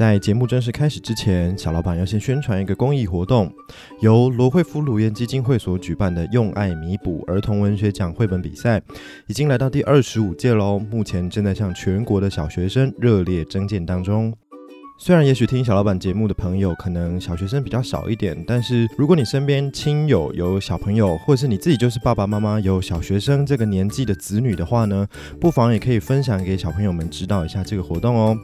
在节目正式开始之前，小老板要先宣传一个公益活动，由罗惠夫鲁燕基金会所举办的“用爱弥补”儿童文学奖绘本比赛，已经来到第二十五届喽。目前正在向全国的小学生热烈征件当中。虽然也许听小老板节目的朋友可能小学生比较少一点，但是如果你身边亲友有小朋友，或是你自己就是爸爸妈妈有小学生这个年纪的子女的话呢，不妨也可以分享给小朋友们知道一下这个活动哦。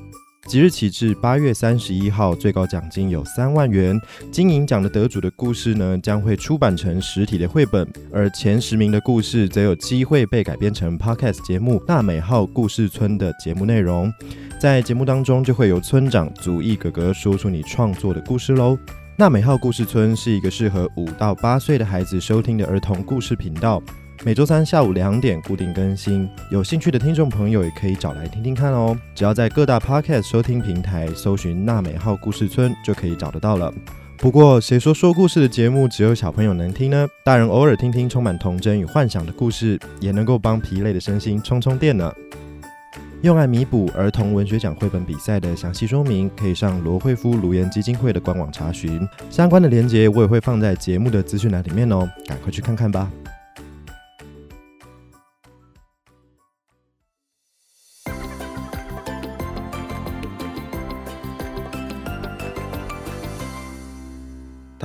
即日起至八月三十一号，最高奖金有三万元。金银奖的得主的故事呢，将会出版成实体的绘本，而前十名的故事则有机会被改编成 Podcast 节目《大美号故事村》的节目内容。在节目当中，就会由村长祖义哥哥说出你创作的故事喽。娜美号故事村是一个适合五到八岁的孩子收听的儿童故事频道。每周三下午两点固定更新，有兴趣的听众朋友也可以找来听听看哦。只要在各大 Podcast 收听平台搜寻“娜美号故事村”就可以找得到了。不过，谁说说故事的节目只有小朋友能听呢？大人偶尔听听充满童真与幻想的故事，也能够帮疲累的身心充充电呢。用爱弥补儿童文学奖绘本比赛的详细说明，可以上罗惠夫卢颜基金会的官网查询。相关的链接我也会放在节目的资讯栏里面哦，赶快去看看吧。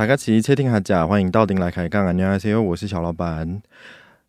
大家齐切听哈甲，欢迎到顶来开杠啊！你好，C O，我是小老板。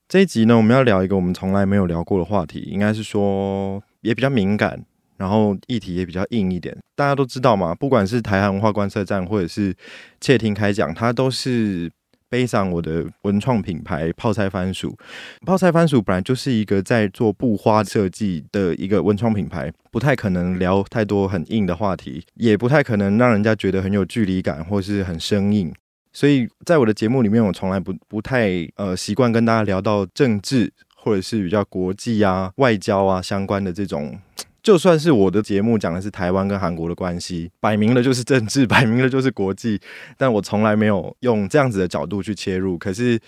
这一集呢，我们要聊一个我们从来没有聊过的话题，应该是说也比较敏感，然后议题也比较硬一点。大家都知道嘛，不管是台韩文化观测站，或者是窃听开讲，它都是。背上我的文创品牌泡菜番薯，泡菜番薯本来就是一个在做布花设计的一个文创品牌，不太可能聊太多很硬的话题，也不太可能让人家觉得很有距离感或是很生硬。所以在我的节目里面，我从来不不太呃习惯跟大家聊到政治或者是比较国际啊、外交啊相关的这种。就算是我的节目讲的是台湾跟韩国的关系，摆明了就是政治，摆明了就是国际，但我从来没有用这样子的角度去切入。可是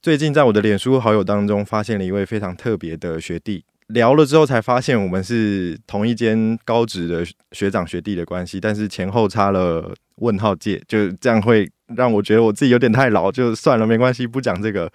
最近在我的脸书好友当中，发现了一位非常特别的学弟，聊了之后才发现我们是同一间高职的学长学弟的关系，但是前后差了问号界，就这样会让我觉得我自己有点太老，就算了，没关系，不讲这个。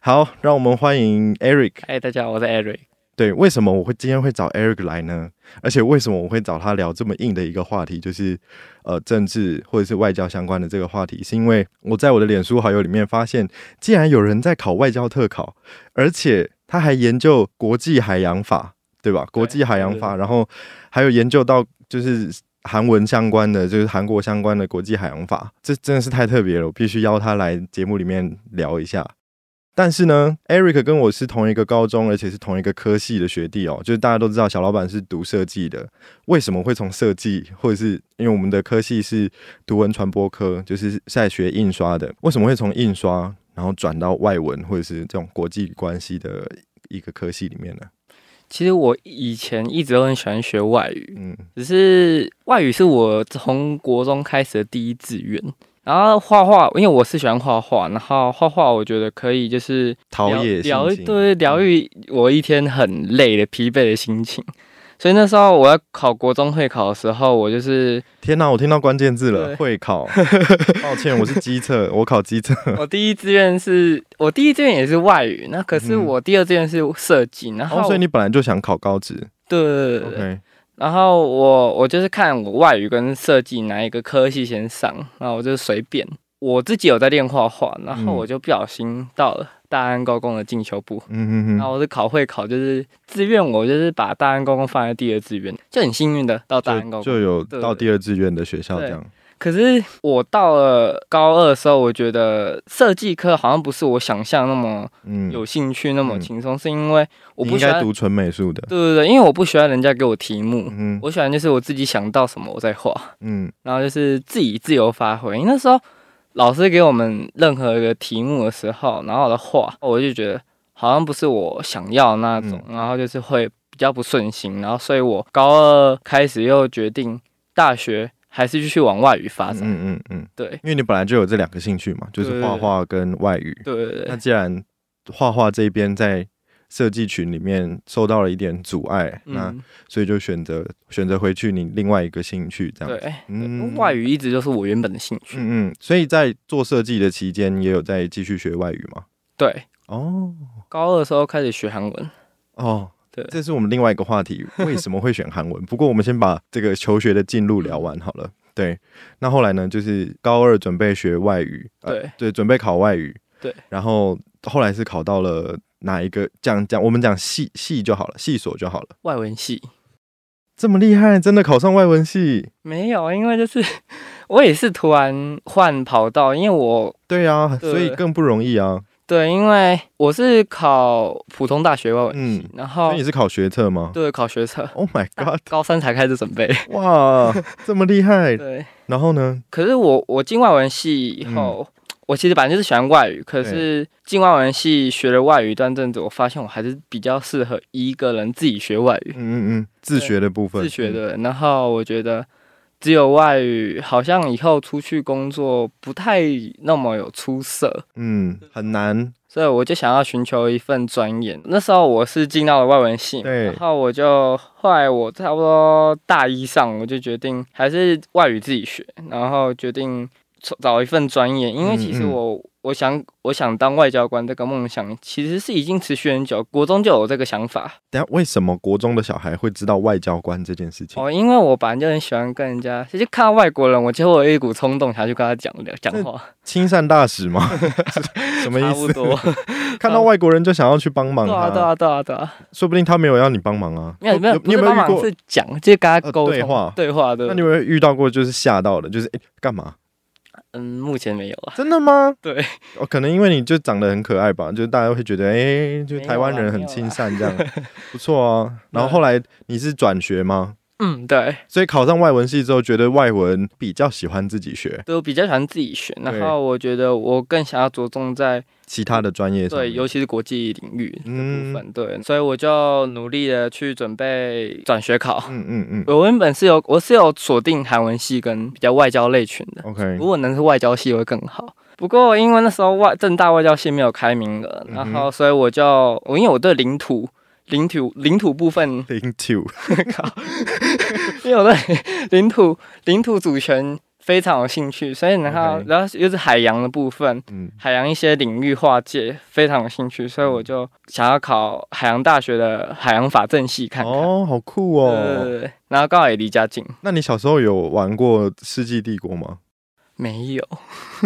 好，让我们欢迎 Eric。嗨，大家好，我是 Eric。对，为什么我会今天会找 Eric 来呢？而且为什么我会找他聊这么硬的一个话题，就是呃政治或者是外交相关的这个话题？是因为我在我的脸书好友里面发现，既然有人在考外交特考，而且他还研究国际海洋法，对吧？国际海洋法，然后还有研究到就是韩文相关的，就是韩国相关的国际海洋法，这真的是太特别了，我必须邀他来节目里面聊一下。但是呢，Eric 跟我是同一个高中，而且是同一个科系的学弟哦。就是大家都知道，小老板是读设计的，为什么会从设计，或者是因为我们的科系是读文传播科，就是在学印刷的，为什么会从印刷然后转到外文或者是这种国际关系的一个科系里面呢？其实我以前一直都很喜欢学外语，嗯，只是外语是我从国中开始的第一志愿。然后画画，因为我是喜欢画画，然后画画我觉得可以就是陶冶疗对疗愈我一天很累的疲惫的心情。所以那时候我要考国中会考的时候，我就是天哪，我听到关键字了，会考。抱歉，我是机测，我考机测。我第一志愿是我第一志愿也是外语，那可是我第二志愿是设计，然后所以你本来就想考高职。对对对对。然后我我就是看我外语跟设计哪一个科系先上，然后我就随便。我自己有在练画画，然后我就不小心到了大安高工的进修部。嗯嗯嗯。然后我是考会考，就是志愿，我就是把大安高工放在第二志愿，就很幸运的到大安高工，就有到第二志愿的学校这样。可是我到了高二的时候，我觉得设计课好像不是我想象那么有兴趣、那么轻松，是因为我不喜欢读纯美术的。对对对，因为我不喜欢人家给我题目，我喜欢就是我自己想到什么我再画，嗯，然后就是自己自由发挥。那时候老师给我们任何一个题目的时候，然后我的画，我就觉得好像不是我想要那种，然后就是会比较不顺心，然后所以我高二开始又决定大学。还是继续往外语发展。嗯嗯嗯，对，因为你本来就有这两个兴趣嘛，就是画画跟外语。对对对。那既然画画这边在设计群里面受到了一点阻碍，那所以就选择选择回去你另外一个兴趣这样。对，嗯，外语一直就是我原本的兴趣。嗯嗯，所以在做设计的期间，也有在继续学外语吗？对，哦，高二的时候开始学韩文。哦，对，这是我们另外一个话题，为什么会选韩文？不过我们先把这个求学的进路聊完好了。对，那后来呢？就是高二准备学外语，对对，准备考外语，对，然后后来是考到了。哪一个讲讲？我们讲系系就好了，系所就好了。外文系这么厉害，真的考上外文系？没有，因为就是 我也是突然换跑道，因为我对啊，所以更不容易啊。对，因为我是考普通大学外文系，然后你是考学测吗？对，考学测。Oh my god！高三才开始准备。哇，这么厉害。对，然后呢？可是我我进外文系以后。我其实本来就是喜欢外语，可是进外文系学了外语一段阵子，我发现我还是比较适合一个人自己学外语。嗯嗯嗯，自学的部分。自学的，然后我觉得只有外语好像以后出去工作不太那么有出色。嗯，很难。所以我就想要寻求一份专业。那时候我是进到了外文系，对。然后我就后来我差不多大一上，我就决定还是外语自己学，然后决定。找一份专业，因为其实我我想我想当外交官这个梦想其实是已经持续很久，国中就有这个想法。等下为什么国中的小孩会知道外交官这件事情？哦，因为我本来就很喜欢跟人家，其实看到外国人，我就会有一股冲动，想去跟他讲的讲话。亲善大使吗？什么意思？看到外国人就想要去帮忙？对啊对啊对啊对啊！说不定他没有要你帮忙啊。没有没有，你有没有遇过？是讲，就是跟他沟通对话对话的。那你有没有遇到过就是吓到的？就是哎干嘛？嗯，目前没有啊。真的吗？对，哦，可能因为你就长得很可爱吧，就是大家会觉得，哎，就台湾人很亲善这样，不错啊。然后后来你是转学吗？嗯，对，所以考上外文系之后，觉得外文比较喜欢自己学，对我比较喜欢自己学。然后我觉得我更想要着重在其他的专业，对，尤其是国际领域的部分。对，所以我就努力的去准备转学考。嗯嗯嗯，我原本是有我是有锁定韩文系跟比较外交类群的。OK，如果能是外交系会更好。不过因为那时候外正大外交系没有开名额，然后所以我就我因为我对领土。领土领土部分，领土，靠，因为我对领土领土主权非常有兴趣，所以然后然后又是海洋的部分，嗯，海洋一些领域划界非常有兴趣，所以我就想要考海洋大学的海洋法政系看看。哦，好酷哦！对，然后刚好也离家近。那你小时候有玩过《世纪帝国》吗？没有。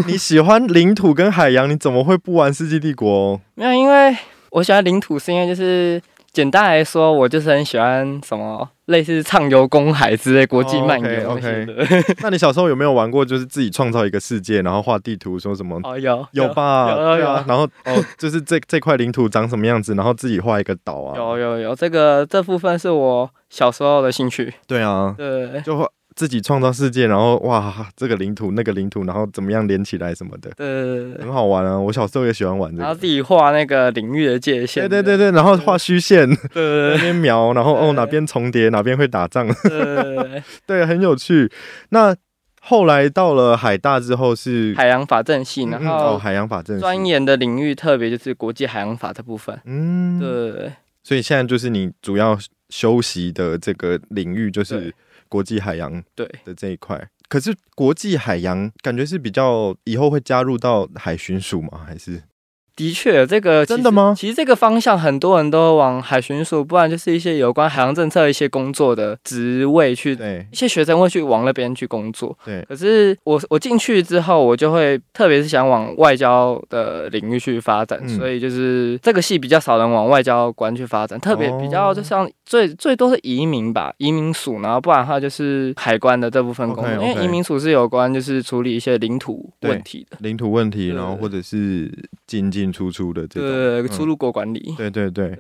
你喜欢领土跟海洋，你怎么会不玩《世纪帝国》？没有，因为我喜欢领土，是因为就是。简单来说，我就是很喜欢什么类似畅游公海之类国际漫游 OK，那你小时候有没有玩过，就是自己创造一个世界，然后画地图，说什么？哦，有有吧？有有。然后哦，就是这这块领土长什么样子，然后自己画一个岛啊。有有有，这个这部分是我小时候的兴趣。对啊。对。就画。自己创造世界，然后哇，这个领土那个领土，然后怎么样连起来什么的，对，很好玩啊！我小时候也喜欢玩这个。然后自己画那个领域的界限，对对对对，然后画虚线，对，那边描，然后哦哪边重叠，哪边会打仗，对 对，很有趣。那后来到了海大之后是海洋法政系，然后海洋法政钻研的领域特别就是国际海洋法这部分，嗯，对。所以现在就是你主要修习的这个领域就是。国际海洋对的这一块，可是国际海洋感觉是比较以后会加入到海巡署吗？还是？的确，这个真的吗？其实这个方向很多人都往海巡署，不然就是一些有关海洋政策一些工作的职位去。对，一些学生会去往那边去工作。对，可是我我进去之后，我就会特别是想往外交的领域去发展，所以就是这个系比较少人往外交官去发展，特别比较就像最最多是移民吧，移民署，然后不然的话就是海关的这部分工作，因为移民署是有关就是处理一些领土问题的，领土问题，然后或者是进进。出出的这种，对出入国管理，对对。对，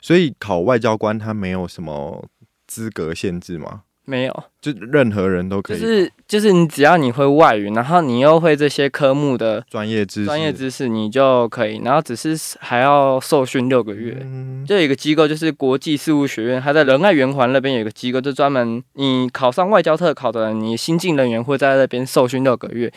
所以考外交官他没有什么资格限制吗？没有，就任何人都可以。就是就是你只要你会外语，然后你又会这些科目的专业知识，专业知识你就可以。然后只是还要受训六个月。嗯就有一个机构，就是国际事务学院，它在仁爱圆环那边有一个机构，就专门你考上外交特考的人，你新进人员会在那边受训六个月，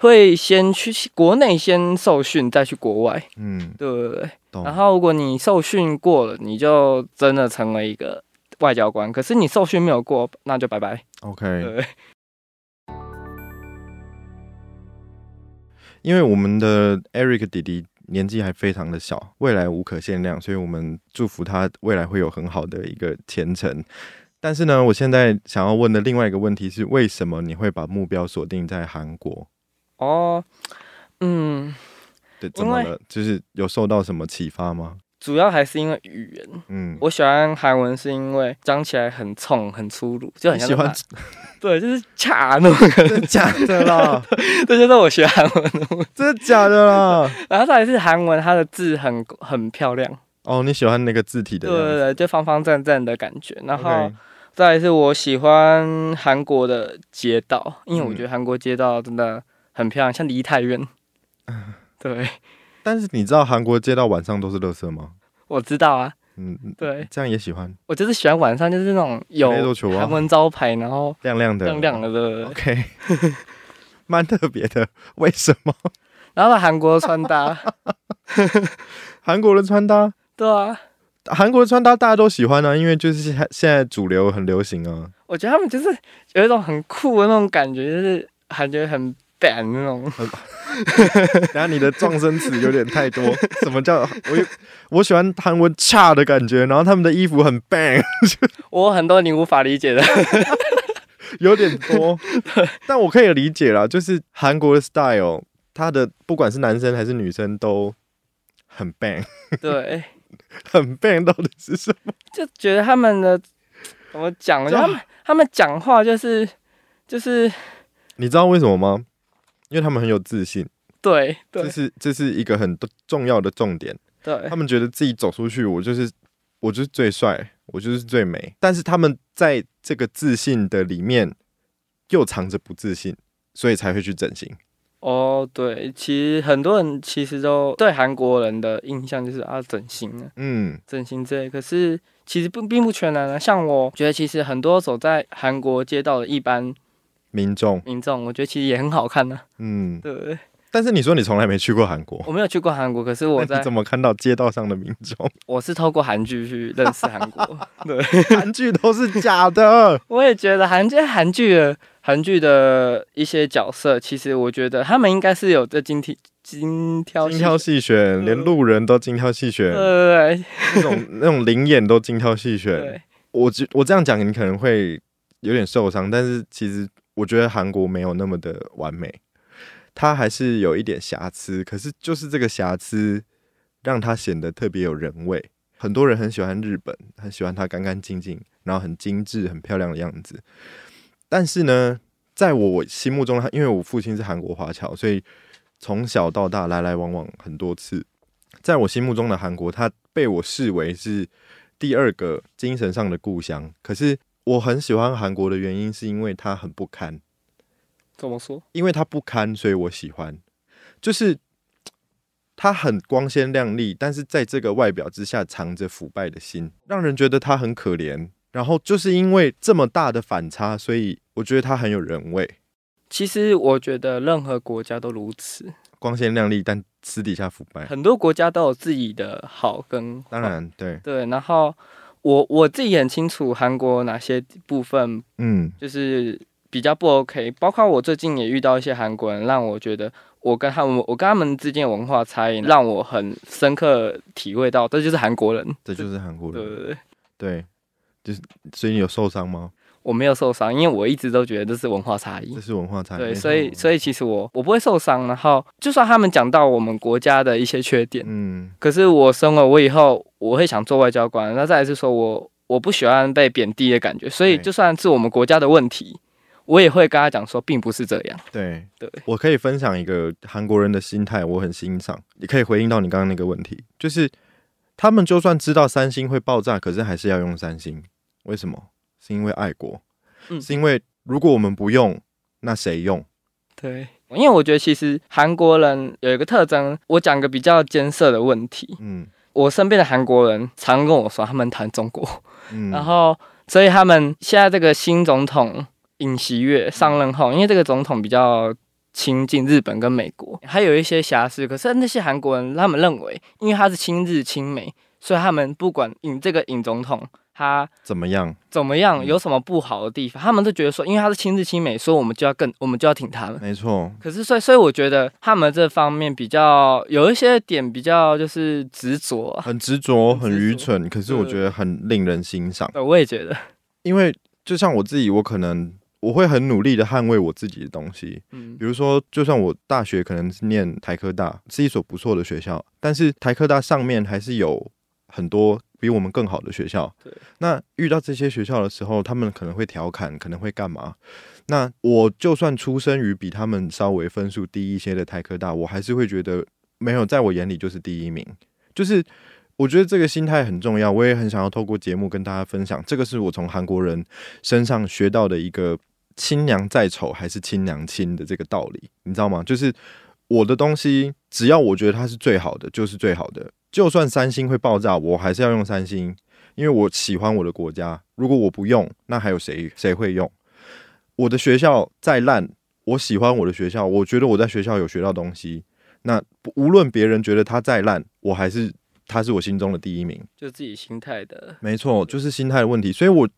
会先去国内先受训，再去国外。嗯，对对对。然后如果你受训过了，你就真的成为一个。外交官，可是你受训没有过，那就拜拜。OK。对。因为我们的 Eric 弟弟年纪还非常的小，未来无可限量，所以我们祝福他未来会有很好的一个前程。但是呢，我现在想要问的另外一个问题是，为什么你会把目标锁定在韩国？哦，嗯，对，怎么了？就是有受到什么启发吗？主要还是因为语言，嗯，我喜欢韩文是因为讲起来很冲、很粗鲁，就很喜欢，对，就是卡那种，假的啦？这就是我学韩文的，真的假的啦？然后再来是韩文，它的字很很漂亮哦，你喜欢那个字体的？对对对，就方方正正的感觉。然后再来是我喜欢韩国的街道，因为我觉得韩国街道真的很漂亮，像梨泰院，对。但是你知道韩国街道晚上都是垃圾吗？我知道啊，嗯，对，这样也喜欢。我就是喜欢晚上，就是那种有韩文招牌，然后亮亮的、亮亮的的。OK，蛮特别的。为什么？然后韩国穿搭，韩国的穿搭，对啊，韩国的穿搭大家都喜欢啊，因为就是现现在主流很流行啊。我觉得他们就是有一种很酷的那种感觉，就是感觉很。Bang 那种，然后你的撞声词有点太多。什么叫我？我喜欢韩文恰的感觉，然后他们的衣服很 bang。我很多你无法理解的，有点多，但我可以理解啦。就是韩国的 style，他的不管是男生还是女生都很 bang。对，很 bang 到底是什么？就觉得他们的怎么讲？他们他们讲话就是就是，你知道为什么吗？因为他们很有自信，对，这是这是一个很重要的重点。对，他们觉得自己走出去，我就是我就是最帅，我就是最美。但是他们在这个自信的里面，又藏着不自信，所以才会去整形。哦，对，其实很多人其实都对韩国人的印象就是啊，整形啊，嗯，整形之类。可是其实不并不全然啊。像我觉得，其实很多走在韩国街道的一般。民众，民众，我觉得其实也很好看呢。嗯，对。但是你说你从来没去过韩国，我没有去过韩国，可是我在怎么看到街道上的民众？我是透过韩剧去认识韩国。对，韩剧都是假的。我也觉得韩剧，韩剧的韩剧的一些角色，其实我觉得他们应该是有这精挑精挑精挑细选，连路人都精挑细选。对那种那种灵眼都精挑细选。我我我这样讲，你可能会有点受伤，但是其实。我觉得韩国没有那么的完美，它还是有一点瑕疵。可是就是这个瑕疵，让它显得特别有人味。很多人很喜欢日本，很喜欢它干干净净，然后很精致、很漂亮的样子。但是呢，在我心目中，因为我父亲是韩国华侨，所以从小到大来来往往很多次。在我心目中的韩国，它被我视为是第二个精神上的故乡。可是。我很喜欢韩国的原因，是因为它很不堪。怎么说？因为它不堪，所以我喜欢。就是它很光鲜亮丽，但是在这个外表之下藏着腐败的心，让人觉得它很可怜。然后就是因为这么大的反差，所以我觉得它很有人味。其实我觉得任何国家都如此，光鲜亮丽，但私底下腐败。很多国家都有自己的好跟当然对对，然后。我我自己很清楚韩国哪些部分，嗯，就是比较不 OK。包括我最近也遇到一些韩国人，让我觉得我跟他们，我跟他们之间文化差异，让我很深刻体会到，这就是韩国人，这就是韩国人，对对对，对，就是所以你有受伤吗？我没有受伤，因为我一直都觉得这是文化差异，这是文化差异。对，所以所以其实我我不会受伤。然后就算他们讲到我们国家的一些缺点，嗯，可是我生了我以后，我会想做外交官。那再来是说我我不喜欢被贬低的感觉，所以就算是我们国家的问题，我也会跟他讲说，并不是这样。对对，我可以分享一个韩国人的心态，我很欣赏。你可以回应到你刚刚那个问题，就是他们就算知道三星会爆炸，可是还是要用三星，为什么？是因为爱国，是因为如果我们不用，那谁用？对，因为我觉得其实韩国人有一个特征，我讲个比较艰涩的问题。嗯，我身边的韩国人常跟我说，他们谈中国，然后所以他们现在这个新总统尹锡悦上任后，因为这个总统比较亲近日本跟美国，还有一些瑕疵，可是那些韩国人他们认为，因为他是亲日亲美，所以他们不管尹这个尹总统。他怎么样？怎么样？有什么不好的地方？他们都觉得说，因为他是亲日亲美，所以我们就要更，我们就要挺他们。没错。可是，所以，所以我觉得他们这方面比较有一些点比较就是执着，很执着，很愚蠢。可是我觉得很令人欣赏。我也觉得，因为就像我自己，我可能我会很努力的捍卫我自己的东西。嗯，比如说，就算我大学可能是念台科大，是一所不错的学校，但是台科大上面还是有很多。比我们更好的学校，对。那遇到这些学校的时候，他们可能会调侃，可能会干嘛？那我就算出生于比他们稍微分数低一些的台科大，我还是会觉得没有在我眼里就是第一名。就是我觉得这个心态很重要，我也很想要透过节目跟大家分享，这个是我从韩国人身上学到的一个“亲娘再丑还是亲娘亲”的这个道理，你知道吗？就是我的东西，只要我觉得它是最好的，就是最好的。就算三星会爆炸，我还是要用三星，因为我喜欢我的国家。如果我不用，那还有谁谁会用？我的学校再烂，我喜欢我的学校，我觉得我在学校有学到东西。那无论别人觉得它再烂，我还是它是我心中的第一名。就自己心态的，没错，就是心态的问题。所以我。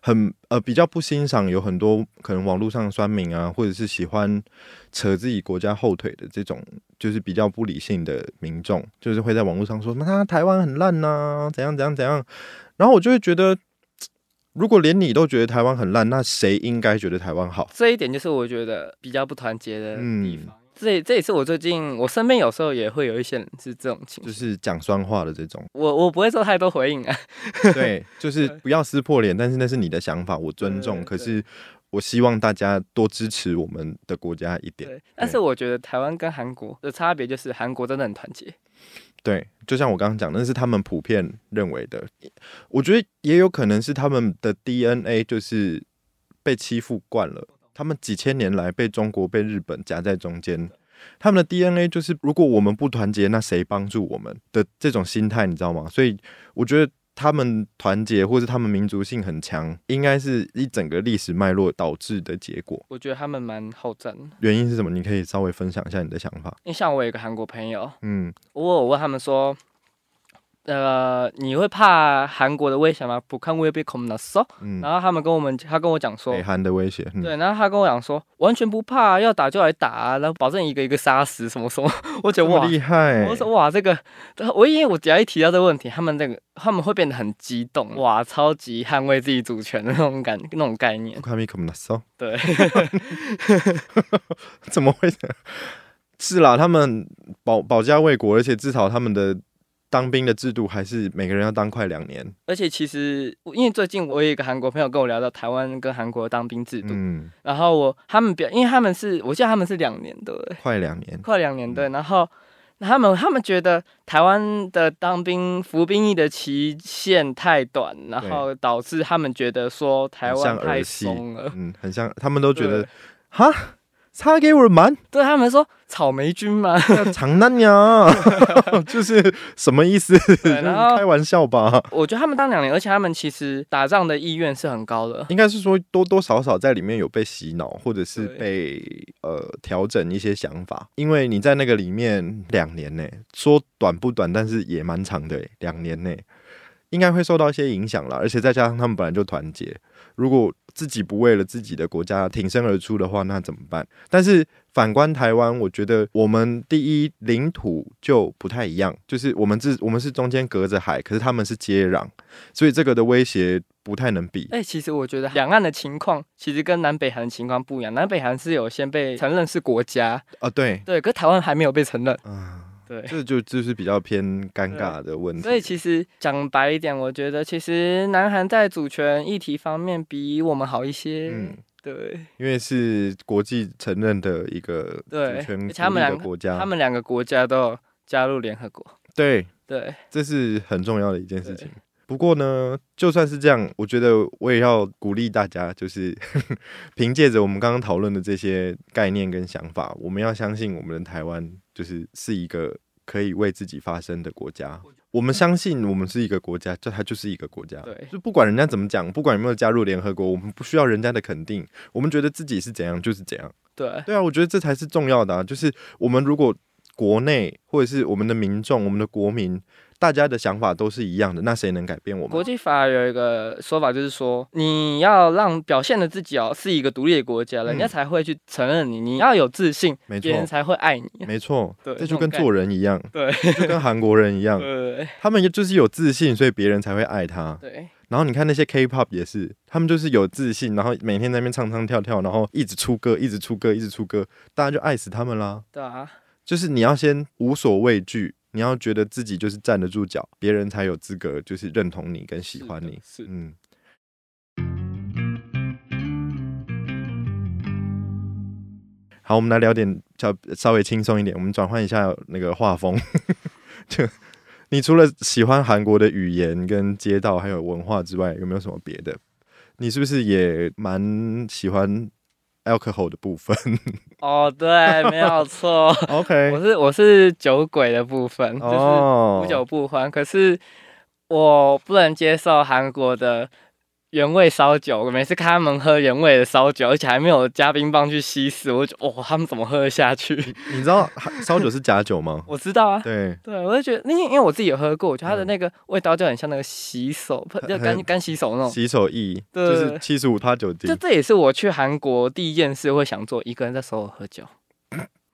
很呃比较不欣赏有很多可能网络上酸民啊，或者是喜欢扯自己国家后腿的这种，就是比较不理性的民众，就是会在网络上说，那台湾很烂呐，怎样怎样怎样。然后我就会觉得，如果连你都觉得台湾很烂，那谁应该觉得台湾好？这一点就是我觉得比较不团结的地方。这这也是我最近我身边有时候也会有一些人是这种情绪，就是讲酸话的这种。我我不会做太多回应啊。对，就是不要撕破脸，但是那是你的想法，我尊重。可是我希望大家多支持我们的国家一点。对，但是我觉得台湾跟韩国的差别就是韩国真的很团结。对，就像我刚刚讲，那是他们普遍认为的。我觉得也有可能是他们的 DNA 就是被欺负惯了。他们几千年来被中国、被日本夹在中间，他们的 DNA 就是如果我们不团结，那谁帮助我们的这种心态，你知道吗？所以我觉得他们团结或是他们民族性很强，应该是一整个历史脉络导致的结果。我觉得他们蛮好战，原因是什么？你可以稍微分享一下你的想法。你像我有个韩国朋友，嗯，我我问他们说。呃，你会怕韩国的威胁吗？不看会被恐吓说。然后他们跟我们，他跟我讲说，北韩的威胁。对，然后他跟我讲说，完全不怕，要打就来打，然后保证一个一个杀死什么什么。我觉得哇，厉害！我说哇，这个，我因为我只要一提到这个问题，他们那个他们会变得很激动，哇，超级捍卫自己主权的那种感那种概念。对，怎么会？是啦，他们保保家卫国，而且至少他们的。当兵的制度还是每个人要当快两年，而且其实因为最近我有一个韩国朋友跟我聊到台湾跟韩国的当兵制度，嗯，然后我他们表，因为他们是我记得他们是两年对，快两年，快两年对，然后他们他们觉得台湾的当兵服兵役的期限太短，然后导致他们觉得说台湾太松了，嗯，很像他们都觉得哈。差给我蛮，对他们说草莓军嘛，长难呀，就是什么意思？开玩笑吧。我觉得他们当两年，而且他们其实打仗的意愿是很高的。应该是说多多少少在里面有被洗脑，或者是被呃调整一些想法。因为你在那个里面两年呢，说短不短，但是也蛮长的。两年内应该会受到一些影响了，而且再加上他们本来就团结。如果自己不为了自己的国家挺身而出的话，那怎么办？但是反观台湾，我觉得我们第一领土就不太一样，就是我们自我们是中间隔着海，可是他们是接壤，所以这个的威胁不太能比。哎，其实我觉得两岸的情况其实跟南北韩的情况不一样，南北韩是有先被承认是国家啊，对对，可台湾还没有被承认。嗯。对，这就就是比较偏尴尬的问题。所以其实讲白一点，我觉得其实南韩在主权议题方面比我们好一些。嗯，对，因为是国际承认的一个主权两个国家，他们两个国家都加入联合国。对对，这是很重要的一件事情。不过呢，就算是这样，我觉得我也要鼓励大家，就是 凭借着我们刚刚讨论的这些概念跟想法，我们要相信我们的台湾就是是一个可以为自己发声的国家。我们相信我们是一个国家，这它就是一个国家。对，就不管人家怎么讲，不管有没有加入联合国，我们不需要人家的肯定，我们觉得自己是怎样就是怎样。对，对啊，我觉得这才是重要的啊！就是我们如果国内或者是我们的民众、我们的国民。大家的想法都是一样的，那谁能改变我们？国际法有一个说法，就是说你要让表现的自己哦是一个独立的国家，人家才会去承认你。你要有自信，别人才会爱你。没错，对，这就跟做人一样，对，就跟韩国人一样，对，他们就是有自信，所以别人才会爱他。对，然后你看那些 K-pop 也是，他们就是有自信，然后每天在那边唱唱跳跳，然后一直出歌，一直出歌，一直出歌，大家就爱死他们啦。对啊，就是你要先无所畏惧。你要觉得自己就是站得住脚，别人才有资格就是认同你跟喜欢你。是，嗯。好，我们来聊点较稍微轻松一点，我们转换一下那个画风。就你除了喜欢韩国的语言跟街道还有文化之外，有没有什么别的？你是不是也蛮喜欢？alcohol 的部分 哦，对，没有错。OK，我是我是酒鬼的部分，就是无酒不欢。可是我不能接受韩国的。原味烧酒，我每次看他们喝原味的烧酒，而且还没有加冰棒去稀释，我就哇，他们怎么喝得下去？你知道 烧酒是假酒吗？我知道啊。对对，我就觉得，因为因为我自己有喝过，我觉得它的那个味道就很像那个洗手，就干干洗手那种洗手液，就是七十五趴酒精。就这也是我去韩国第一件事会想做，一个人在首尔喝酒。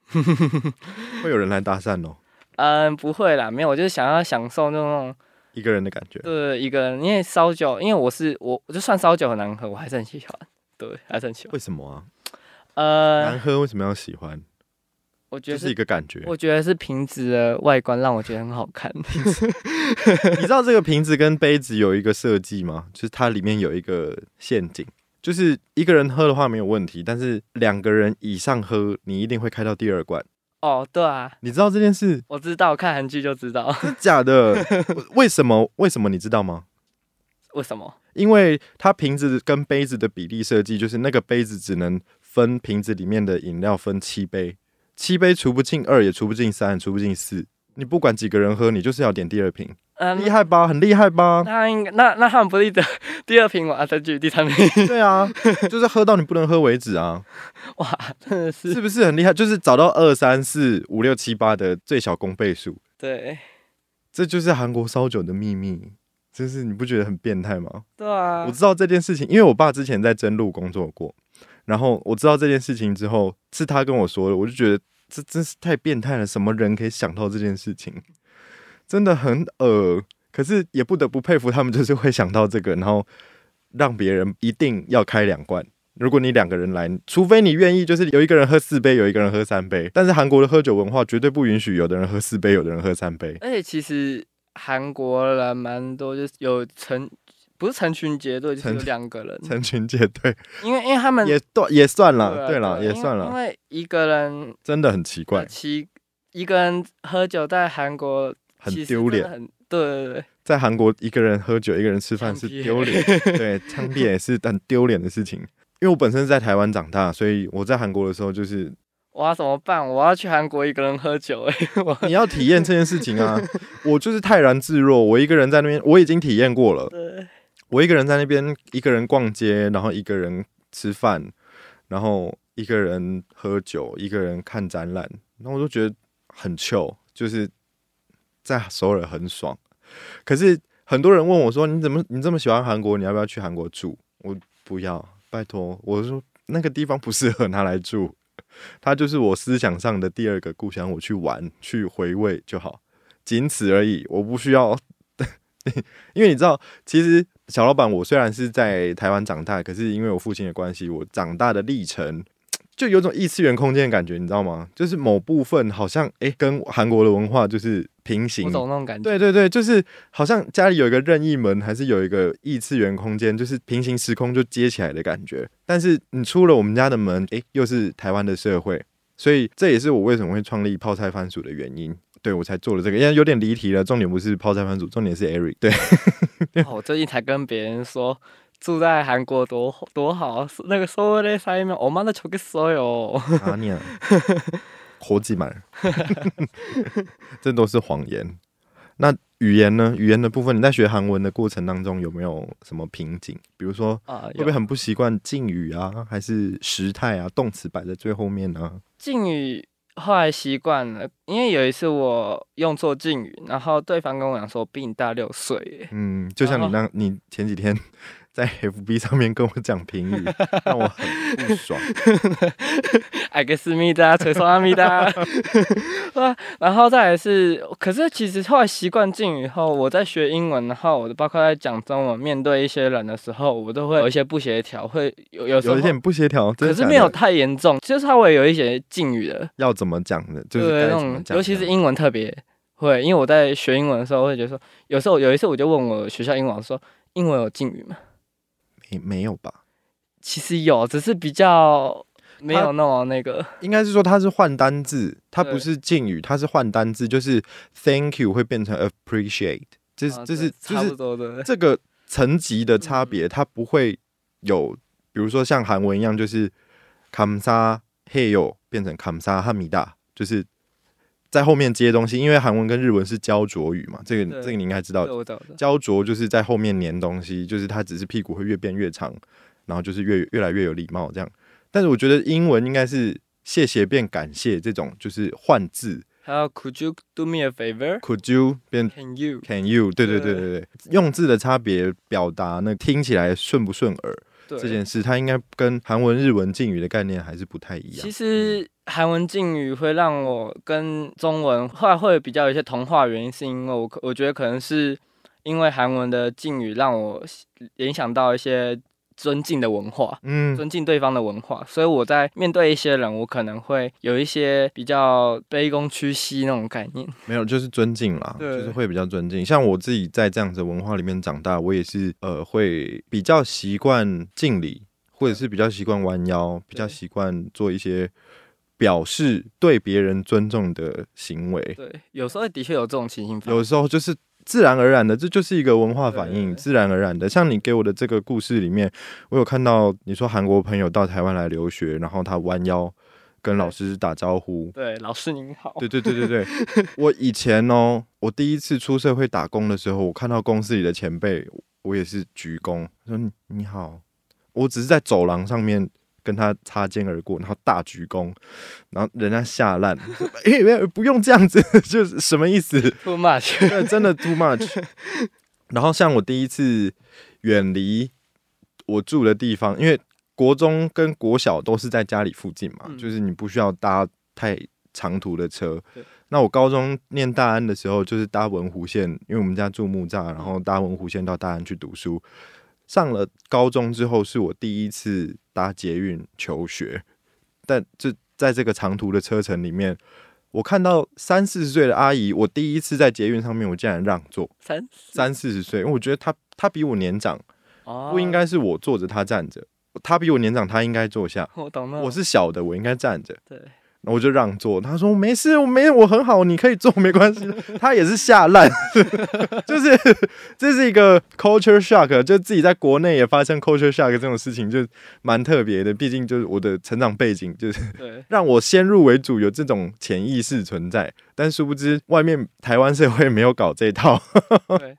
会有人来搭讪哦？嗯，不会啦，没有，我就是想要享受那种。一个人的感觉，对，一个人，因为烧酒，因为我是我，就算烧酒很难喝，我还是很喜欢，对，还是很喜欢。为什么啊？呃，难喝为什么要喜欢？我觉得是一个感觉。我觉得是瓶子的外观让我觉得很好看。你知道这个瓶子跟杯子有一个设计吗？就是它里面有一个陷阱，就是一个人喝的话没有问题，但是两个人以上喝，你一定会开到第二罐。哦，对啊，你知道这件事？我知道，看韩剧就知道。假的？为什么？为什么你知道吗？为什么？因为它瓶子跟杯子的比例设计，就是那个杯子只能分瓶子里面的饮料分七杯，七杯除不进二，也除不进三，除不进四。你不管几个人喝，你就是要点第二瓶。嗯，厉害吧？很厉害吧？那应该那那他们不记得第二瓶我再举第三瓶。对啊，就是喝到你不能喝为止啊！哇，真的是是不是很厉害？就是找到二三四五六七八的最小公倍数。对，这就是韩国烧酒的秘密。真是你不觉得很变态吗？对啊，我知道这件事情，因为我爸之前在真路工作过，然后我知道这件事情之后，是他跟我说的，我就觉得这真是太变态了。什么人可以想到这件事情？真的很恶，可是也不得不佩服他们，就是会想到这个，然后让别人一定要开两罐。如果你两个人来，除非你愿意，就是有一个人喝四杯，有一个人喝三杯。但是韩国的喝酒文化绝对不允许有的人喝四杯，有的人喝三杯。而且其实韩国人蛮多，就是有成不是成群结队，就是两个人 成群结队，因为因为他们也断也算了，对了，也算了，因为一个人真的很奇怪，奇一个人喝酒在韩国。很丢脸，对对对，在韩国一个人喝酒，一个人吃饭是丢脸，对，枪毙也是很丢脸的事情。因为我本身是在台湾长大，所以我在韩国的时候就是，我要怎么办？我要去韩国一个人喝酒，哎，你要体验这件事情啊！我就是泰然自若，我一个人在那边，我已经体验过了。我一个人在那边，一个人逛街，然后一个人吃饭，然后一个人喝酒，一个人看展览，然后我就觉得很糗，就是。在首尔很爽，可是很多人问我说：“你怎么你这么喜欢韩国？你要不要去韩国住？”我不要，拜托，我说那个地方不适合拿来住，它 就是我思想上的第二个故乡，我去玩去回味就好，仅此而已。我不需要，因为你知道，其实小老板我虽然是在台湾长大，可是因为我父亲的关系，我长大的历程。就有种异次元空间的感觉，你知道吗？就是某部分好像哎，跟韩国的文化就是平行，懂那种感觉。对对对，就是好像家里有一个任意门，还是有一个异次元空间，就是平行时空就接起来的感觉。但是你出了我们家的门，哎，又是台湾的社会，所以这也是我为什么会创立泡菜番薯的原因。对我才做了这个，因为有点离题了。重点不是泡菜番薯，重点是 Eric。对，我最近才跟别人说住在韩国多多好，那个所有的사람오만원좋겠어 요。 啊你啊，活计满，这都是谎言。那语言呢？语言的部分，你在学韩文的过程当中有没有什么瓶颈？比如说，会不会很不习惯敬语啊，还是时态啊，动词摆在最后面呢？敬语 后来习惯了，因为有一次我用错敬语，然后对方跟我讲说比你大六岁。嗯，就像你那，你前几天。在 FB 上面跟我讲评语，让我很不爽。艾克斯密达，吹双阿密达。然后再来是，可是其实后来习惯敬语后，我在学英文，然后我包括在讲中文，面对一些人的时候，我都会有一些不协调，会有有有一点不协调。可是没有太严重，就是稍微有一些敬语的。要怎么讲呢？就是那种，尤其是英文特别会，因为我在学英文的时候会觉得说，有时候有一次我就问我学校英文老师说，英文有敬语吗？没没有吧？其实有，只是比较没有那么那个。应该是说它是换单字，它不是敬语，它是换单字，就是 thank you 会变成 appreciate，这是这是就是这个层级的差别，它不会有，比如说像韩文一样，就是 kam sa hey yo 变成 kam sa hamida，就是。在后面接东西，因为韩文跟日文是焦灼语嘛，这个这个你应该知道。焦灼就是在后面粘东西，就是它只是屁股会越变越长，然后就是越越来越有礼貌这样。但是我觉得英文应该是谢谢变感谢这种，就是换字。还有 Could you do me a favor？Could you 变 Can you Can you？对对对对对，用字的差别表达那听起来顺不顺耳？这件事它应该跟韩文、日文敬语的概念还是不太一样。其实。韩文敬语会让我跟中文后来会比较有一些同化，原因是因为我我觉得可能是因为韩文的敬语让我联想到一些尊敬的文化，嗯，尊敬对方的文化，所以我在面对一些人，我可能会有一些比较卑躬屈膝那种概念。没有，就是尊敬啦，就是会比较尊敬。像我自己在这样子文化里面长大，我也是呃会比较习惯敬礼，或者是比较习惯弯腰，比较习惯做一些。表示对别人尊重的行为，对，有时候的确有这种情形。有时候就是自然而然的，这就是一个文化反应，自然而然的。像你给我的这个故事里面，我有看到你说韩国朋友到台湾来留学，然后他弯腰跟老师打招呼，对，老师您好。对对对对对，我以前哦，我第一次出社会打工的时候，我看到公司里的前辈，我也是鞠躬说你好，我只是在走廊上面。跟他擦肩而过，然后大鞠躬，然后人家吓烂，哎，没有，不用这样子，就是什么意思？Too much，真的 too much。然后像我第一次远离我住的地方，因为国中跟国小都是在家里附近嘛，就是你不需要搭太长途的车。那我高中念大安的时候，就是搭文湖线，因为我们家住木栅，然后搭文湖线到大安去读书。上了高中之后，是我第一次搭捷运求学，但这在这个长途的车程里面，我看到三四十岁的阿姨，我第一次在捷运上面，我竟然让座三三四十岁，因为我觉得她她比我年长，不应该是我坐着她站着，她比我年长，她应该坐下。我懂了，我是小的，我应该站着。对。我就让座，他说没事，我没我很好，你可以坐，没关系。他也是吓烂，就是这是一个 culture shock，就自己在国内也发生 culture shock 这种事情，就蛮特别的。毕竟就是我的成长背景，就是让我先入为主有这种潜意识存在，但殊不知外面台湾社会没有搞这套。对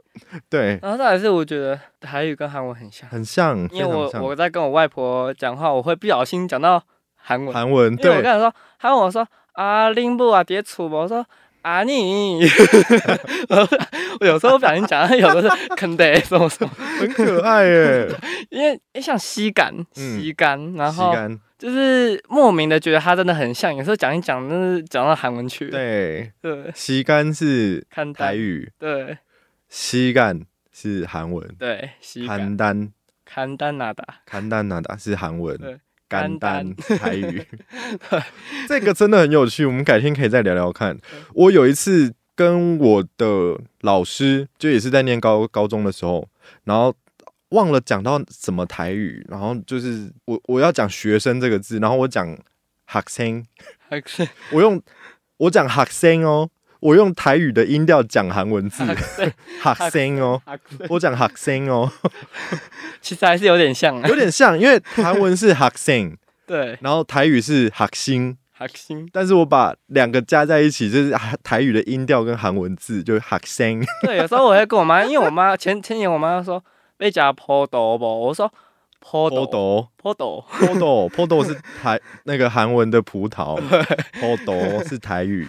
对，然后再来是我觉得台语跟韩文很像，很像，因为我我在跟我外婆讲话，我会不小心讲到。韩文，韩文，对，我跟他说，他问我说，啊，林布啊，叠楚我说，啊你，我有时候不小心讲，有的是肯德什么什么，很可爱耶，因为像吸干，吸干，然后就是莫名的觉得他真的很像，有时候讲一讲，就是讲到韩文去，对，对，吸干是台语，对，吸干是韩文，对，邯郸，邯郸哪达，邯郸哪达是韩文，对。肝丹台语，这个真的很有趣，我们改天可以再聊聊看。我有一次跟我的老师，就也是在念高高中的时候，然后忘了讲到什么台语，然后就是我我要讲学生这个字，然后我讲学生，我用我讲学生哦，我用台语的音调讲韩文字，学生哦，我讲学生哦，其实还是有点像，有点像，因为韩文是学生，对，然后台语是学星，学星，但是我把两个加在一起，就是台语的音调跟韩文字，就是学生。对，有时候我会跟我妈，因为我妈前前年我妈说被加坡多不，我说。坡豆，坡豆，坡豆，坡豆是台那个韩文的葡萄，坡豆是台语，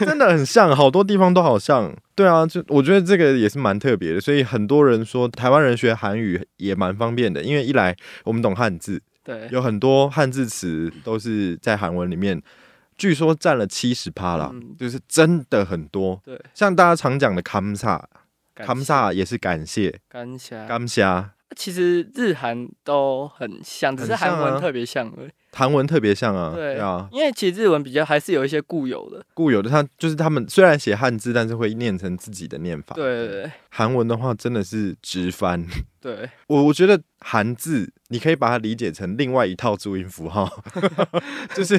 真的很像，好多地方都好像。对啊，就我觉得这个也是蛮特别的，所以很多人说台湾人学韩语也蛮方便的，因为一来我们懂汉字，对，有很多汉字词都是在韩文里面，据说占了七十趴啦，就是真的很多。对，像大家常讲的 kam sa，kam sa 也是感谢，感谢，感谢。其实日韩都很像，只是韩文特别像而已。韩文特别像啊，对啊，因为其实日文比较还是有一些固有的，固有的，它就是他们虽然写汉字，但是会念成自己的念法。对对对，韩文的话真的是直翻。对，我我觉得韩字你可以把它理解成另外一套注音符号，就是。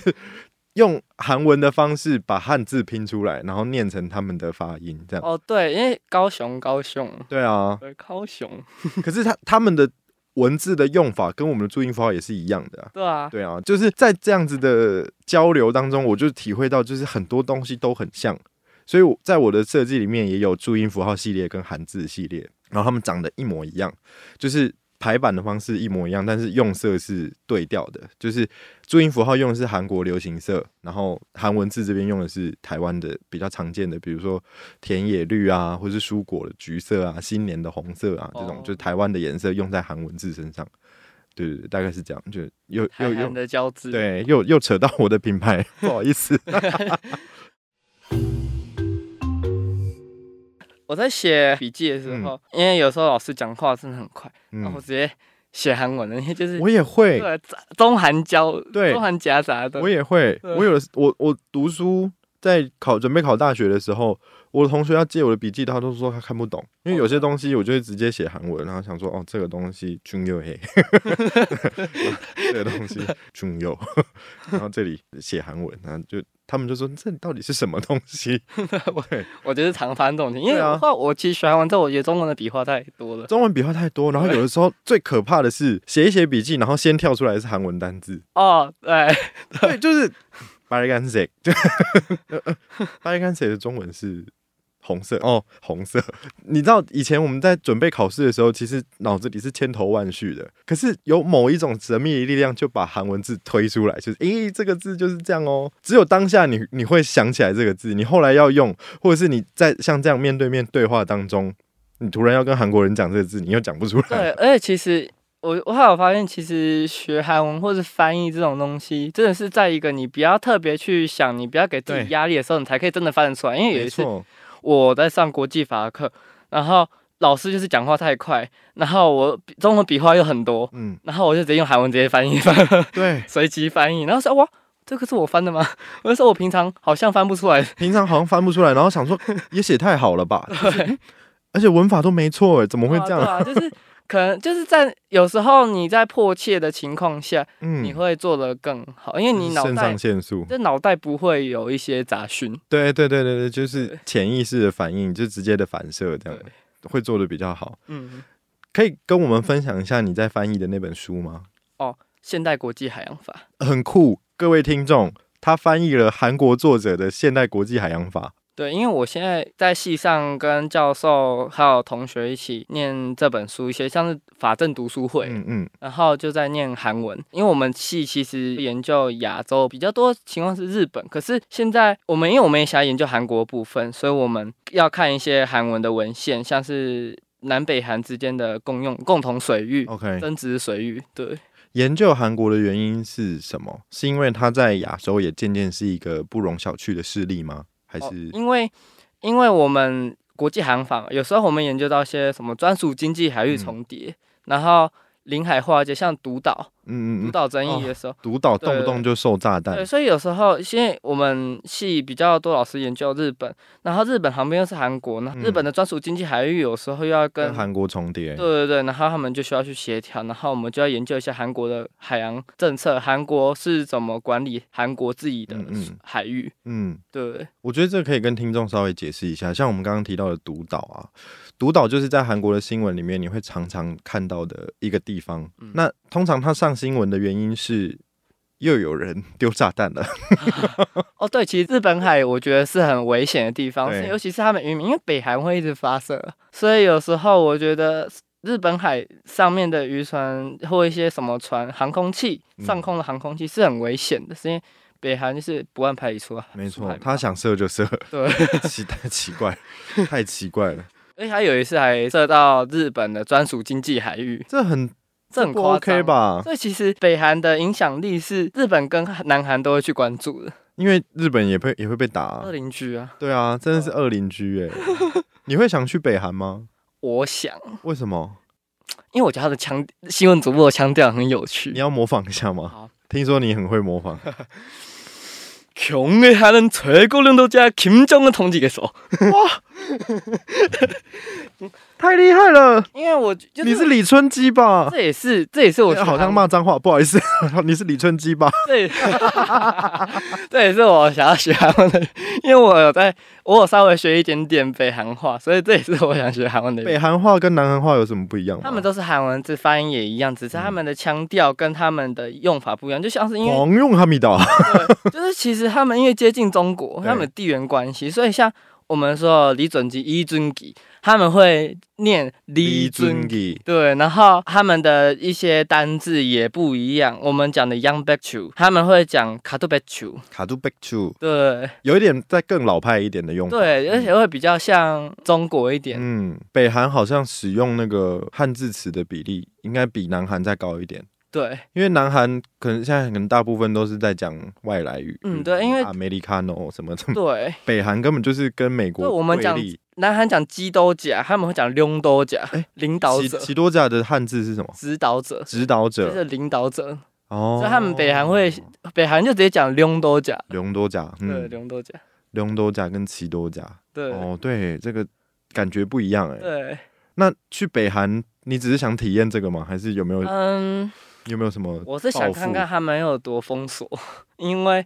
用韩文的方式把汉字拼出来，然后念成他们的发音，这样。哦，对，因为高雄，高雄。对啊。对，高雄。可是他他们的文字的用法跟我们的注音符号也是一样的。对啊。对啊，就是在这样子的交流当中，我就体会到，就是很多东西都很像，所以我在我的设计里面也有注音符号系列跟汉字系列，然后他们长得一模一样，就是。排版的方式一模一样，但是用色是对调的。就是注音符号用的是韩国流行色，然后韩文字这边用的是台湾的比较常见的，比如说田野绿啊，或是蔬果的橘色啊，新年的红色啊，这种就是台湾的颜色用在韩文字身上。对对对，大概是这样。就又又又的交织，对，又又扯到我的品牌，不好意思。我在写笔记的时候，因为有时候老师讲话真的很快，然后直接写韩文的，因为就是我也会。对中韩交对。中韩夹杂的，我也会。我有的我我读书在考准备考大学的时候，我的同学要借我的笔记，他都说他看不懂，因为有些东西我就会直接写韩文，然后想说哦，这个东西中右黑，这个东西中右，然后这里写韩文，然后就。他们就说：“这到底是什么东西？” 我我觉得常翻这种情，因为话我其实学完之后，我觉得中文的笔画太多了。中文笔画太多，然后有的时候最可怕的是写一写笔记，然后先跳出来是韩文单字。哦，对对，就是 巴里干谁？巴里干谁的中文是？红色哦，红色。你知道以前我们在准备考试的时候，其实脑子里是千头万绪的。可是有某一种神秘的力量，就把韩文字推出来，就是诶，这个字就是这样哦。只有当下你你会想起来这个字，你后来要用，或者是你在像这样面对面对话当中，你突然要跟韩国人讲这个字，你又讲不出来。对，而且其实我我还有发现，其实学韩文或是翻译这种东西，真的是在一个你不要特别去想，你不要给自己压力的时候，你才可以真的翻得出来。因为有一次。我在上国际法课，然后老师就是讲话太快，然后我中文笔画又很多，嗯，然后我就直接用韩文直接翻译翻，对，随机翻译，然后说哇，这个是我翻的吗？我就说我平常好像翻不出来，平常好像翻不出来，然后想说也写太好了吧，对，而且文法都没错，哎，怎么会这样？就是。可能就是在有时候你在迫切的情况下，嗯，你会做的更好，因为你脑袋肾上腺素，这脑袋不会有一些杂讯。对对对对对，就是潜意识的反应，就直接的反射，这样会做的比较好。嗯，可以跟我们分享一下你在翻译的那本书吗？哦，现代国际海洋法，很酷，各位听众，他翻译了韩国作者的现代国际海洋法。对，因为我现在在系上跟教授还有同学一起念这本书，一些像是法政读书会，嗯嗯，然后就在念韩文。因为我们系其实研究亚洲比较多情况是日本，可是现在我们因为我们也想研究韩国部分，所以我们要看一些韩文的文献，像是南北韩之间的共用共同水域，OK，争执水域。对，研究韩国的原因是什么？是因为它在亚洲也渐渐是一个不容小觑的势力吗？还是因为，因为我们国际航法，有时候我们研究到一些什么专属经济海域重叠，然后临海化界像独岛，嗯嗯，独岛争议的时候，独岛动不动就受炸弹。对，所以有时候，因为我们系比较多老师研究日本，然后日本旁边又是韩国，那日本的专属经济海域有时候又要跟韩国重叠。对对对，然后他们就需要去协调，然后我们就要研究一下韩国的海洋政策，韩国是怎么管理韩国自己的海域。嗯，对，我觉得这可以跟听众稍微解释一下，像我们刚刚提到的独岛啊，独岛就是在韩国的新闻里面你会常常看到的一个地方。那通常它上新闻的原因是又有人丢炸弹了。哦，对，其实日本海我觉得是很危险的地方，尤其是他们渔民，因为北韩会一直发射，所以有时候我觉得日本海上面的渔船或一些什么船、航空器、上空的航空器是很危险的，是因为北韩就是不按牌理出啊。没错，他想射就射。对，奇太奇怪，太奇怪了。而且他有一次还射到日本的专属经济海域，这很。这很夸张吧？所以其实北韩的影响力是日本跟南韩都会去关注的，因为日本也会也会被打。二邻居啊，对啊，真的是二邻居哎。你会想去北韩吗？我想。为什么？因为我觉得他的腔新闻主播的腔调很有趣。你要模仿一下吗？好，听说你很会模仿。경의하는최고领导者김정은통지께서哇， 太厉害了！因为我就你是李春基吧？这也是这也是我好像骂脏话，不好意思，你是李春基吧？对，这也是我想要学韩文的，因为我有在，我有稍微学一点点北韩话，所以这也是我想学韩文的。北韩话跟南韩话有什么不一样？他们都是韩文字，发音也一样，只是他们的腔调跟他们的用法不一样，就像是因为黄用哈密达，就是其实他们因为接近中国，他们地缘关系，所以像我们说李准基、伊准基。他们会念李准基，对，然后他们的一些单字也不一样。我们讲的 young back to，他们会讲卡杜 back to，卡杜 back to，对，有一点再更老派一点的用法，对，而且会比较像中国一点。嗯，北韩好像使用那个汉字词的比例应该比南韩再高一点。对，因为南韩可能现在可能大部分都是在讲外来语，嗯，对，因为 Americano 什么什么，对，北韩根本就是跟美国我们讲。南韩讲基多甲，他们会讲领多甲。哎，领导者。基多甲的汉字是什么？指导者。指导者。就是领导者。哦。所以他们北韩会，北韩就直接讲领多甲。领多甲。对，领多甲。领导甲跟奇多甲。对。哦，对，这个感觉不一样哎。对。那去北韩，你只是想体验这个吗？还是有没有？嗯。有没有什么？我是想看看他们有多封锁，因为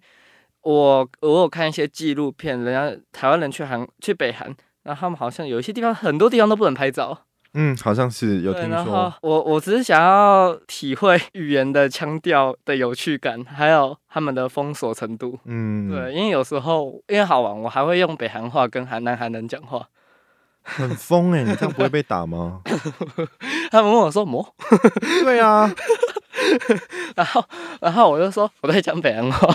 我我有看一些纪录片，人家台湾人去韩去北韩。然后他们好像有一些地方，很多地方都不能拍照。嗯，好像是有听说。我我只是想要体会语言的腔调的有趣感，还有他们的封锁程度。嗯，对，因为有时候因为好玩，我还会用北韩话跟韩南韩人讲话。很疯哎，你这样不会被打吗？他们问我说什么？对啊。然后，然后我就说我在讲北洋话，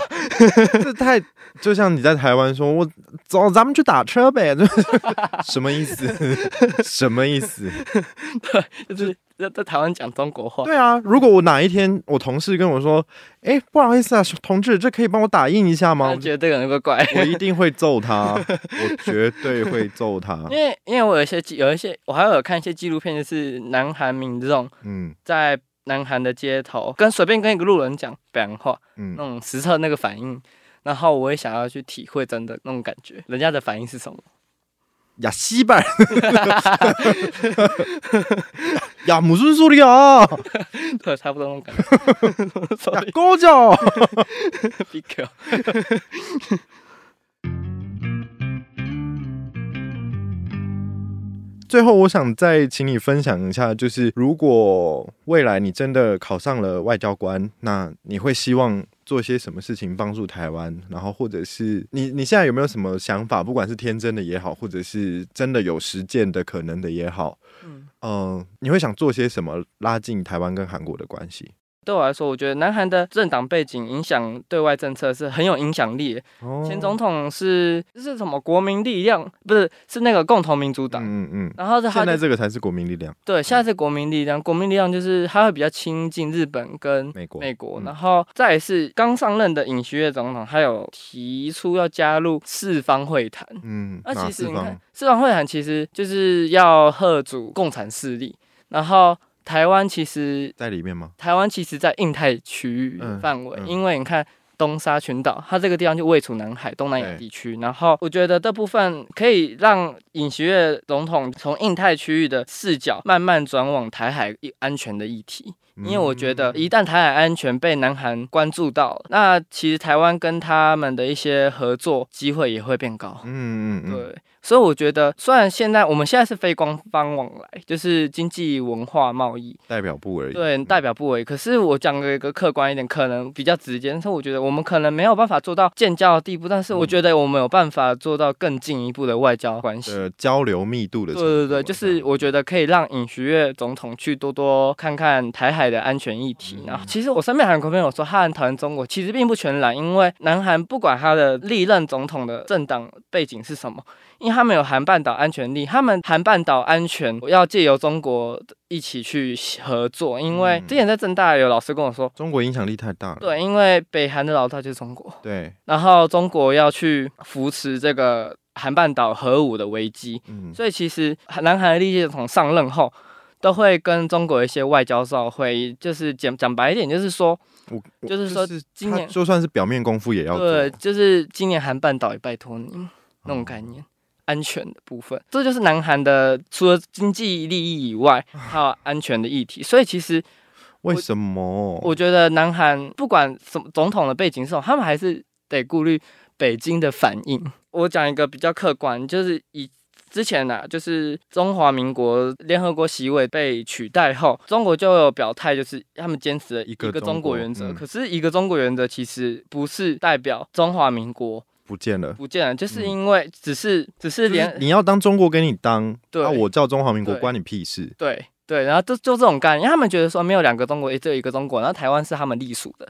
这太就像你在台湾说，我走，咱们去打车呗，什么意思？什么意思？对，就是在在台湾讲中国话。对啊，如果我哪一天我同事跟我说，哎，不好意思啊，同志，这可以帮我打印一下吗？我觉得这个人会怪，我一定会揍他，我绝对会揍他。因为因为我有一些有一些，我还有看一些纪录片，就是南韩民众嗯在。南韩的街头，跟随便跟一个路人讲北韩话，嗯，那种实测那个反应，然后我也想要去体会真的那种感觉，人家的反应是什么？呀，西北，呀，무슨소리 야？ 对，差不多那种感觉。呀，高脚，闭口。 最后，我想再请你分享一下，就是如果未来你真的考上了外交官，那你会希望做些什么事情帮助台湾？然后，或者是你你现在有没有什么想法？不管是天真的也好，或者是真的有实践的可能的也好，嗯，你会想做些什么拉近台湾跟韩国的关系？对我来说，我觉得南韩的政党背景影响对外政策是很有影响力。前总统是是什么国民力量？不是，是那个共同民主党。嗯嗯。然后现在这个才是国民力量。对，现在是国民力量。国民力量就是他会比较亲近日本跟美国。美国。然后再是刚上任的尹锡悦总统，他有提出要加入四方会谈。嗯。那其实你看，四方会谈其实就是要贺阻共产势力，然后。台湾其实在里面吗？台湾其实，在印太区域范围，因为你看。东沙群岛，它这个地方就位处南海东南亚地区。然后我觉得这部分可以让尹锡悦总统从印太区域的视角慢慢转往台海安全的议题，因为我觉得一旦台海安全被南韩关注到，那其实台湾跟他们的一些合作机会也会变高。嗯嗯嗯，对。所以我觉得，虽然现在我们现在是非官方往来，就是经济文化贸易代表部而已。对，代表部而已。可是我讲的一个客观一点，可能比较直接。但是我觉得我们可能没有办法做到建交的地步，但是我觉得我们有办法做到更进一步的外交关系。呃，交流密度的。对对对，就是我觉得可以让尹徐悦总统去多多看看台海的安全议题。然后，其实我身边韩国朋友说他很讨厌中国，其实并不全然，因为南韩不管他的历任总统的政党背景是什么。因为他们有韩半岛安全力，他们韩半岛安全要借由中国一起去合作。因为之前在正大有老师跟我说，中国影响力太大了。对，因为北韩的老大就是中国。对，然后中国要去扶持这个韩半岛核武的危机，所以其实南韩的历届总统上任后，都会跟中国一些外交上会，就是讲讲白一点，就是说，就是说今年就算是表面功夫也要对，就是今年韩半岛也拜托你那种概念。安全的部分，这就是南韩的除了经济利益以外，还有安全的议题。所以其实为什么？我觉得南韩不管什么总统的背景是什么，他们还是得顾虑北京的反应。我讲一个比较客观，就是以之前呢，就是中华民国联合国席位被取代后，中国就有表态，就是他们坚持了一个中国原则。可是一个中国原则其实不是代表中华民国。不见了，不见了，就是因为只是只是连你要当中国给你当，那我叫中华民国关你屁事。对对，然后就就这种概念，他们觉得说没有两个中国，也只有一个中国，然后台湾是他们隶属的。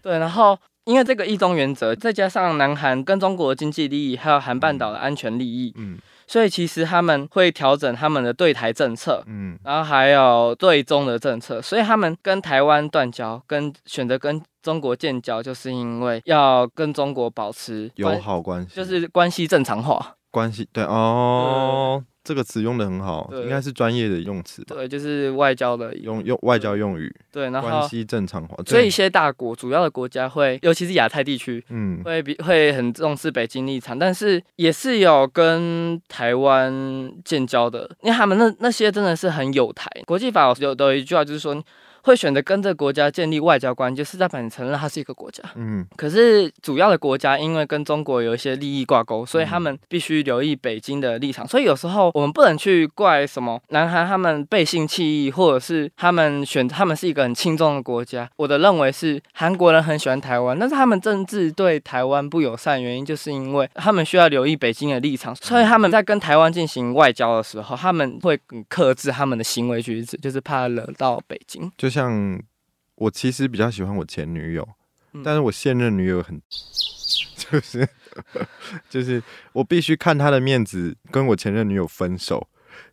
对，然后因为这个一中原则，再加上南韩跟中国的经济利益，还有韩半岛的安全利益，嗯。所以其实他们会调整他们的对台政策，嗯，然后还有对中的政策。所以他们跟台湾断交，跟选择跟中国建交，就是因为要跟中国保持友好关系，就是关系正常化。关系对哦。这个词用的很好，应该是专业的用词。对，就是外交的用用外交用语。对，然后关系正常化。所以一些大国、主要的国家会，尤其是亚太地区，嗯，会比会很重视北京立场，但是也是有跟台湾建交的，因为他们那那些真的是很有台。国际法有的一句话就是说。会选择跟这个国家建立外交关系，就是在本承认它是一个国家。嗯，可是主要的国家因为跟中国有一些利益挂钩，所以他们必须留意北京的立场。所以有时候我们不能去怪什么南韩他们背信弃义，或者是他们选他们是一个很轻重的国家。我的认为是韩国人很喜欢台湾，但是他们政治对台湾不友善，原因就是因为他们需要留意北京的立场，所以他们在跟台湾进行外交的时候，他们会克制他们的行为举止，就是怕惹到北京。就像我其实比较喜欢我前女友，但是我现任女友很，就是就是我必须看她的面子跟我前任女友分手，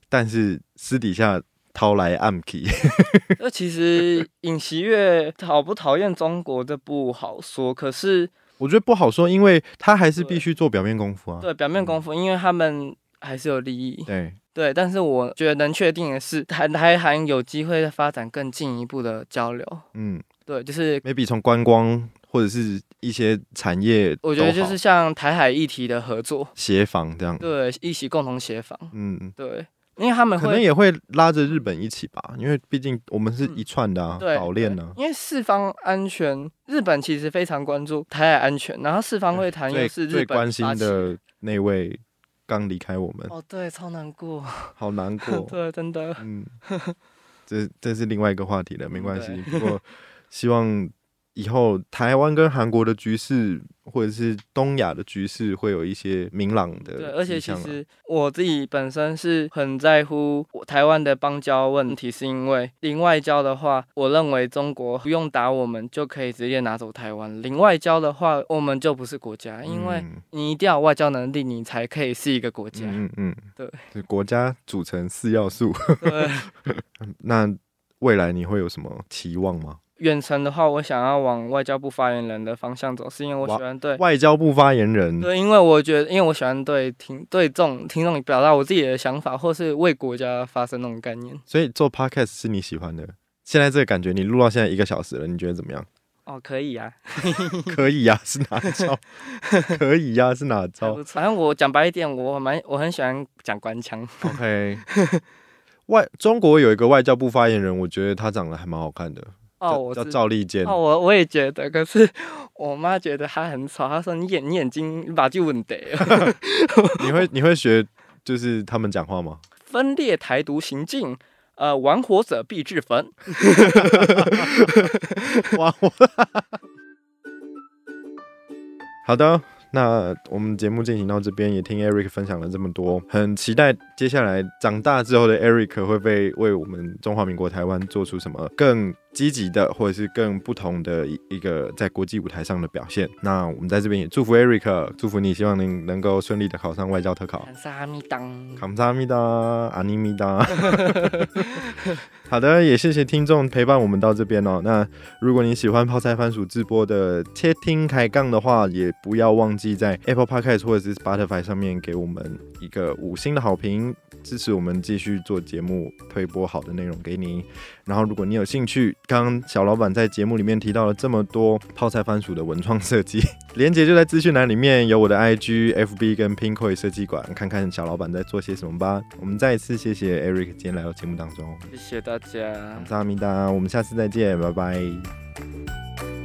但是私底下掏来暗 key。那其实尹锡悦讨不讨厌中国这不好说，可是我觉得不好说，因为他还是必须做表面功夫啊。对，表面功夫，因为他们还是有利益。对。对，但是我觉得能确定的是，台台还有机会发展更进一步的交流。嗯，对，就是 maybe 从观光或者是一些产业，我觉得就是像台海议题的合作协防这样。对，一起共同协防。嗯，对，因为他们可能也会拉着日本一起吧，因为毕竟我们是一串的啊岛链呢。因为四方安全，日本其实非常关注台海安全，然后四方会谈又是最关心的那位。刚离开我们。哦，对，超难过，好难过，对，真的，嗯，这这是另外一个话题了，没关系，不过希望。以后台湾跟韩国的局势，或者是东亚的局势，会有一些明朗的。对，而且其实我自己本身是很在乎台湾的邦交问题，是因为零外交的话，我认为中国不用打我们就可以直接拿走台湾。零外交的话，我们就不是国家，因为你一定要外交能力，你才可以是一个国家。嗯嗯，对，国家组成四要素。对，那未来你会有什么期望吗？远程的话，我想要往外交部发言人的方向走，是因为我喜欢对外交部发言人。对，因为我觉得，因为我喜欢对听对众听众表达我自己的想法，或是为国家发声那种概念。所以做 podcast 是你喜欢的。现在这个感觉，你录到现在一个小时了，你觉得怎么样？哦，可以呀，可以呀，是哪招？可以呀，是哪 招？反正我讲白一点，我蛮我很喜欢讲官腔。OK，外中国有一个外交部发言人，我觉得他长得还蛮好看的。哦，叫赵立坚。哦，我我也觉得，可是 我妈觉得他很丑。她说：“你眼你眼睛把就问得。”你会你会学就是他们讲话吗？分裂台独行径，呃，玩火者必自焚。玩火。好的。那我们节目进行到这边，也听 Eric 分享了这么多，很期待接下来长大之后的 Eric 会被为我们中华民国台湾做出什么更积极的，或者是更不同的一一个在国际舞台上的表现。那我们在这边也祝福 Eric，祝福你，希望您能够顺利的考上外交特考。康萨米当，康萨米达，阿尼米达。好的，也谢谢听众陪伴我们到这边哦。那如果你喜欢泡菜番薯直播的切听开杠的话，也不要忘记在 Apple Podcast 或者是 Spotify 上面给我们一个五星的好评，支持我们继续做节目，推播好的内容给你。然后，如果你有兴趣，刚刚小老板在节目里面提到了这么多泡菜番薯的文创设计，连接就在资讯栏里面，有我的 IG、FB 跟 Pinkoi 设计馆，看看小老板在做些什么吧。我们再一次谢谢 Eric 今天来到节目当中，谢谢大家，阿弥达，我们下次再见，拜拜。